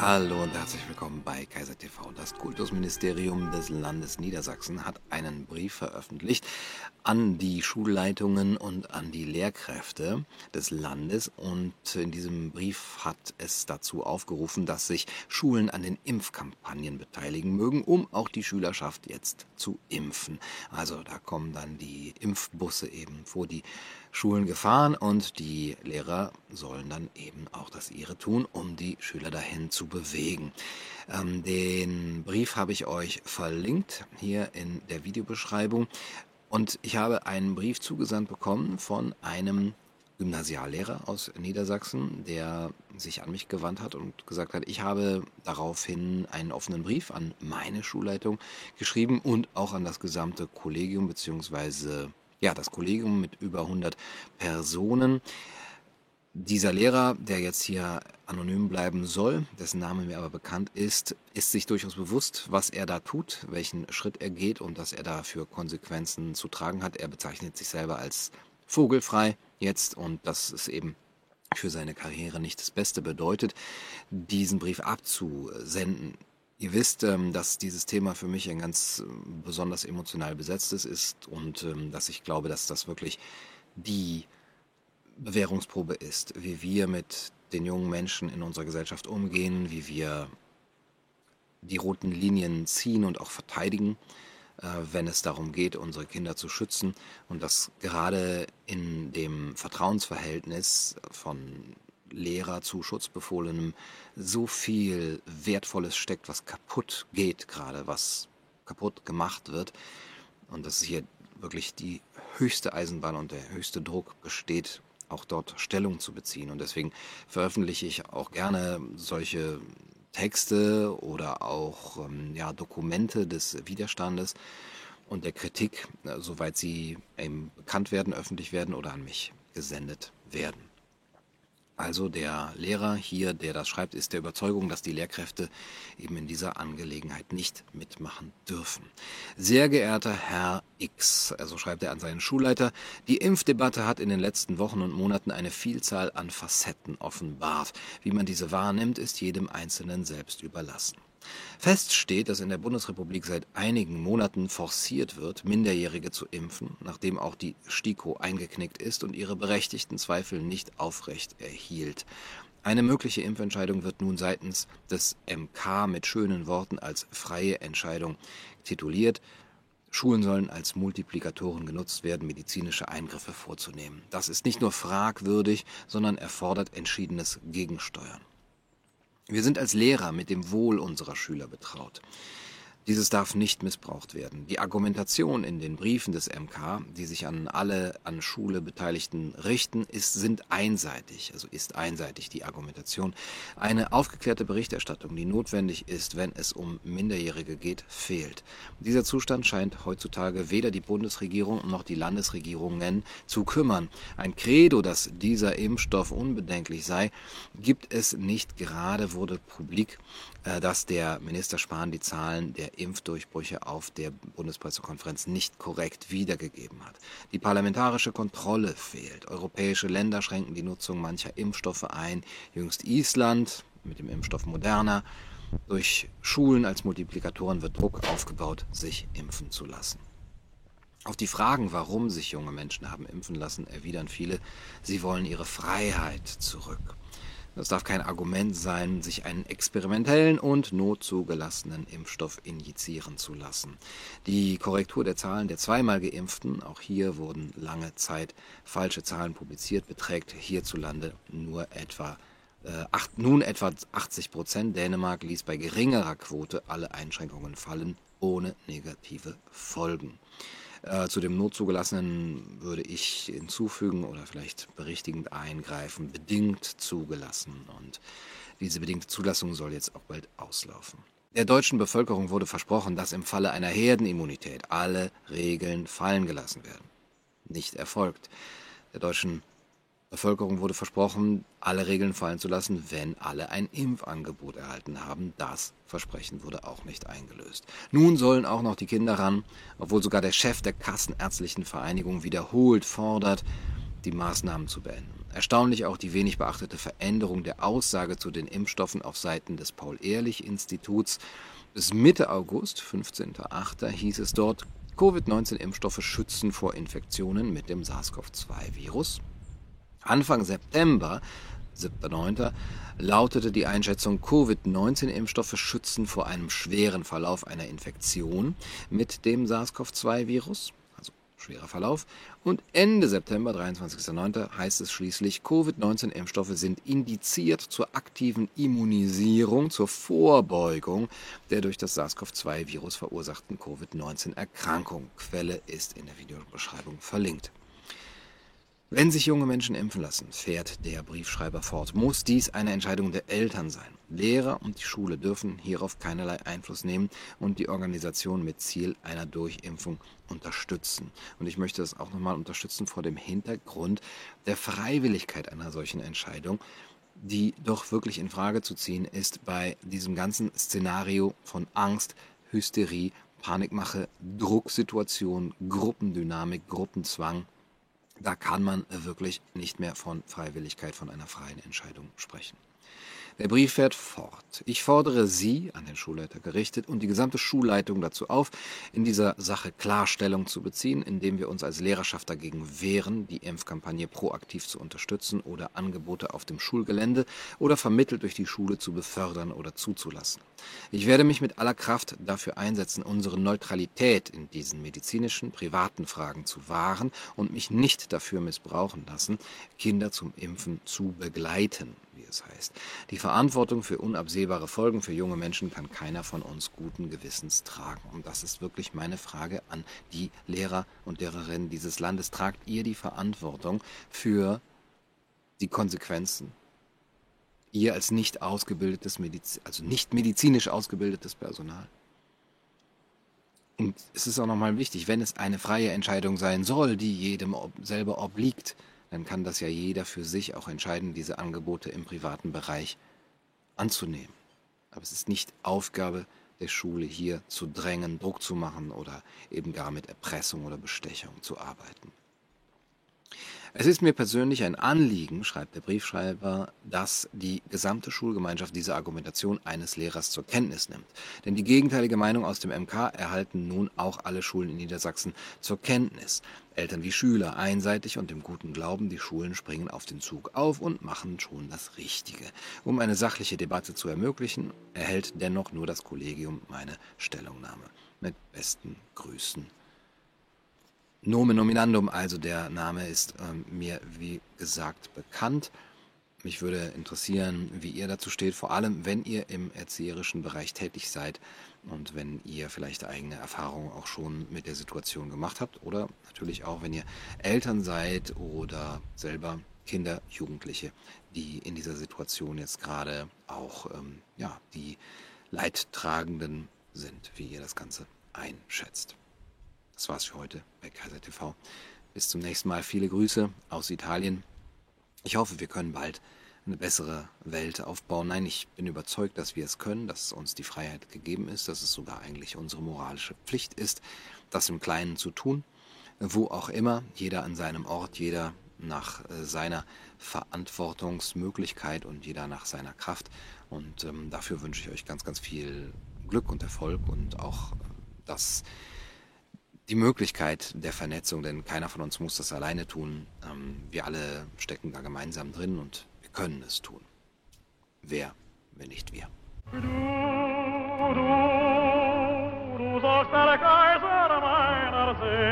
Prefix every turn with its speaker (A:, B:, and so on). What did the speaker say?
A: Hallo und herzlich willkommen bei Kaiser TV. Das Kultusministerium des Landes Niedersachsen hat einen Brief veröffentlicht an die Schulleitungen und an die Lehrkräfte des Landes und in diesem Brief hat es dazu aufgerufen, dass sich Schulen an den Impfkampagnen beteiligen mögen, um auch die Schülerschaft jetzt zu impfen. Also da kommen dann die Impfbusse eben vor die Schulen gefahren und die Lehrer sollen dann eben auch das ihre tun, um die Schüler dahin zu bewegen. Ähm, den Brief habe ich euch verlinkt hier in der Videobeschreibung und ich habe einen Brief zugesandt bekommen von einem Gymnasiallehrer aus Niedersachsen, der sich an mich gewandt hat und gesagt hat, ich habe daraufhin einen offenen Brief an meine Schulleitung geschrieben und auch an das gesamte Kollegium beziehungsweise ja, das Kollegium mit über 100 Personen. Dieser Lehrer, der jetzt hier anonym bleiben soll, dessen Name mir aber bekannt ist, ist sich durchaus bewusst, was er da tut, welchen Schritt er geht und dass er dafür Konsequenzen zu tragen hat. Er bezeichnet sich selber als vogelfrei jetzt und das ist eben für seine Karriere nicht das Beste bedeutet, diesen Brief abzusenden. Ihr wisst, ähm, dass dieses Thema für mich ein ganz ähm, besonders emotional besetztes ist und ähm, dass ich glaube, dass das wirklich die Bewährungsprobe ist, wie wir mit den jungen Menschen in unserer Gesellschaft umgehen, wie wir die roten Linien ziehen und auch verteidigen, äh, wenn es darum geht, unsere Kinder zu schützen. Und dass gerade in dem Vertrauensverhältnis von Lehrer zu Schutzbefohlenem so viel Wertvolles steckt, was kaputt geht gerade, was kaputt gemacht wird. Und dass hier wirklich die höchste Eisenbahn und der höchste Druck besteht, auch dort Stellung zu beziehen. Und deswegen veröffentliche ich auch gerne solche Texte oder auch ähm, ja, Dokumente des Widerstandes und der Kritik, äh, soweit sie bekannt werden, öffentlich werden oder an mich gesendet werden. Also der Lehrer hier, der das schreibt, ist der Überzeugung, dass die Lehrkräfte eben in dieser Angelegenheit nicht mitmachen dürfen. Sehr geehrter Herr X, also schreibt er an seinen Schulleiter, die Impfdebatte hat in den letzten Wochen und Monaten eine Vielzahl an Facetten offenbart. Wie man diese wahrnimmt, ist jedem Einzelnen selbst überlassen. Fest steht, dass in der Bundesrepublik seit einigen Monaten forciert wird, Minderjährige zu impfen, nachdem auch die STIKO eingeknickt ist und ihre berechtigten Zweifel nicht aufrecht erhielt. Eine mögliche Impfentscheidung wird nun seitens des MK mit schönen Worten als freie Entscheidung tituliert. Schulen sollen als Multiplikatoren genutzt werden, medizinische Eingriffe vorzunehmen. Das ist nicht nur fragwürdig, sondern erfordert entschiedenes Gegensteuern. Wir sind als Lehrer mit dem Wohl unserer Schüler betraut. Dieses darf nicht missbraucht werden. Die Argumentation in den Briefen des MK, die sich an alle an Schule Beteiligten richten, ist, sind einseitig, also ist einseitig die Argumentation. Eine aufgeklärte Berichterstattung, die notwendig ist, wenn es um Minderjährige geht, fehlt. Dieser Zustand scheint heutzutage weder die Bundesregierung noch die Landesregierungen zu kümmern. Ein Credo, dass dieser Impfstoff unbedenklich sei, gibt es nicht. Gerade wurde publik, äh, dass der Minister Spahn die Zahlen der Impfdurchbrüche auf der Bundespressekonferenz nicht korrekt wiedergegeben hat. Die parlamentarische Kontrolle fehlt. Europäische Länder schränken die Nutzung mancher Impfstoffe ein. Jüngst Island mit dem Impfstoff Moderna. Durch Schulen als Multiplikatoren wird Druck aufgebaut, sich impfen zu lassen. Auf die Fragen, warum sich junge Menschen haben impfen lassen, erwidern viele, sie wollen ihre Freiheit zurück. Das darf kein Argument sein, sich einen experimentellen und notzugelassenen Impfstoff injizieren zu lassen. Die Korrektur der Zahlen der zweimal geimpften, auch hier wurden lange Zeit falsche Zahlen publiziert, beträgt hierzulande nur etwa äh, acht, nun etwa 80 Prozent. Dänemark ließ bei geringerer Quote alle Einschränkungen fallen, ohne negative Folgen. Äh, zu dem Notzugelassenen würde ich hinzufügen oder vielleicht berichtigend eingreifen, bedingt zugelassen. Und diese bedingte Zulassung soll jetzt auch bald auslaufen. Der deutschen Bevölkerung wurde versprochen, dass im Falle einer Herdenimmunität alle Regeln fallen gelassen werden. Nicht erfolgt. Der deutschen Bevölkerung wurde versprochen, alle Regeln fallen zu lassen, wenn alle ein Impfangebot erhalten haben. Das Versprechen wurde auch nicht eingelöst. Nun sollen auch noch die Kinder ran, obwohl sogar der Chef der Kassenärztlichen Vereinigung wiederholt fordert, die Maßnahmen zu beenden. Erstaunlich auch die wenig beachtete Veränderung der Aussage zu den Impfstoffen auf Seiten des Paul-Ehrlich-Instituts. Bis Mitte August, 15.08., hieß es dort, Covid-19-Impfstoffe schützen vor Infektionen mit dem SARS-CoV-2-Virus. Anfang September 7.9. lautete die Einschätzung, Covid-19-Impfstoffe schützen vor einem schweren Verlauf einer Infektion mit dem SARS-CoV-2-Virus, also schwerer Verlauf. Und Ende September, 23.9., heißt es schließlich, Covid-19-Impfstoffe sind indiziert zur aktiven Immunisierung, zur Vorbeugung der durch das SARS-CoV-2-Virus verursachten Covid-19-Erkrankung. Quelle ist in der Videobeschreibung verlinkt. Wenn sich junge Menschen impfen lassen, fährt der Briefschreiber fort, muss dies eine Entscheidung der Eltern sein. Lehrer und die Schule dürfen hierauf keinerlei Einfluss nehmen und die Organisation mit Ziel einer Durchimpfung unterstützen. Und ich möchte das auch nochmal unterstützen vor dem Hintergrund der Freiwilligkeit einer solchen Entscheidung, die doch wirklich in Frage zu ziehen ist bei diesem ganzen Szenario von Angst, Hysterie, Panikmache, Drucksituation, Gruppendynamik, Gruppenzwang da kann man wirklich nicht mehr von Freiwilligkeit, von einer freien Entscheidung sprechen. Der Brief fährt fort. Ich fordere Sie, an den Schulleiter gerichtet, und die gesamte Schulleitung dazu auf, in dieser Sache Klarstellung zu beziehen, indem wir uns als Lehrerschaft dagegen wehren, die Impfkampagne proaktiv zu unterstützen oder Angebote auf dem Schulgelände oder vermittelt durch die Schule zu befördern oder zuzulassen. Ich werde mich mit aller Kraft dafür einsetzen, unsere Neutralität in diesen medizinischen, privaten Fragen zu wahren und mich nicht dafür missbrauchen lassen, Kinder zum Impfen zu begleiten es heißt. Die Verantwortung für unabsehbare Folgen für junge Menschen kann keiner von uns guten Gewissens tragen. Und das ist wirklich meine Frage an die Lehrer und Lehrerinnen dieses Landes. Tragt ihr die Verantwortung für die Konsequenzen? Ihr als nicht ausgebildetes, Mediz also nicht medizinisch ausgebildetes Personal. Und es ist auch nochmal wichtig, wenn es eine freie Entscheidung sein soll, die jedem selber obliegt, dann kann das ja jeder für sich auch entscheiden, diese Angebote im privaten Bereich anzunehmen. Aber es ist nicht Aufgabe der Schule, hier zu drängen, Druck zu machen oder eben gar mit Erpressung oder Bestechung zu arbeiten. Es ist mir persönlich ein Anliegen, schreibt der Briefschreiber, dass die gesamte Schulgemeinschaft diese Argumentation eines Lehrers zur Kenntnis nimmt. Denn die gegenteilige Meinung aus dem MK erhalten nun auch alle Schulen in Niedersachsen zur Kenntnis. Eltern wie Schüler einseitig und im guten Glauben, die Schulen springen auf den Zug auf und machen schon das Richtige. Um eine sachliche Debatte zu ermöglichen, erhält dennoch nur das Kollegium meine Stellungnahme. Mit besten Grüßen Nomen nominandum, also der Name ist ähm, mir wie gesagt bekannt. Mich würde interessieren, wie ihr dazu steht, vor allem wenn ihr im erzieherischen Bereich tätig seid und wenn ihr vielleicht eigene Erfahrungen auch schon mit der Situation gemacht habt oder natürlich auch, wenn ihr Eltern seid oder selber Kinder, Jugendliche, die in dieser Situation jetzt gerade auch ähm, ja, die Leidtragenden sind, wie ihr das Ganze einschätzt. Das war's für heute bei Kaiser TV. Bis zum nächsten Mal. Viele Grüße aus Italien. Ich hoffe, wir können bald eine bessere Welt aufbauen. Nein, ich bin überzeugt, dass wir es können, dass uns die Freiheit gegeben ist, dass es sogar eigentlich unsere moralische Pflicht ist, das im Kleinen zu tun, wo auch immer, jeder an seinem Ort, jeder nach äh, seiner Verantwortungsmöglichkeit und jeder nach seiner Kraft. Und ähm, dafür wünsche ich euch ganz, ganz viel Glück und Erfolg und auch, äh, dass die Möglichkeit der Vernetzung, denn keiner von uns muss das alleine tun. Ähm, wir alle stecken da gemeinsam drin und wir können es tun. Wer, wenn nicht wir? Du, du, du sollst der Kaiser meiner Seele.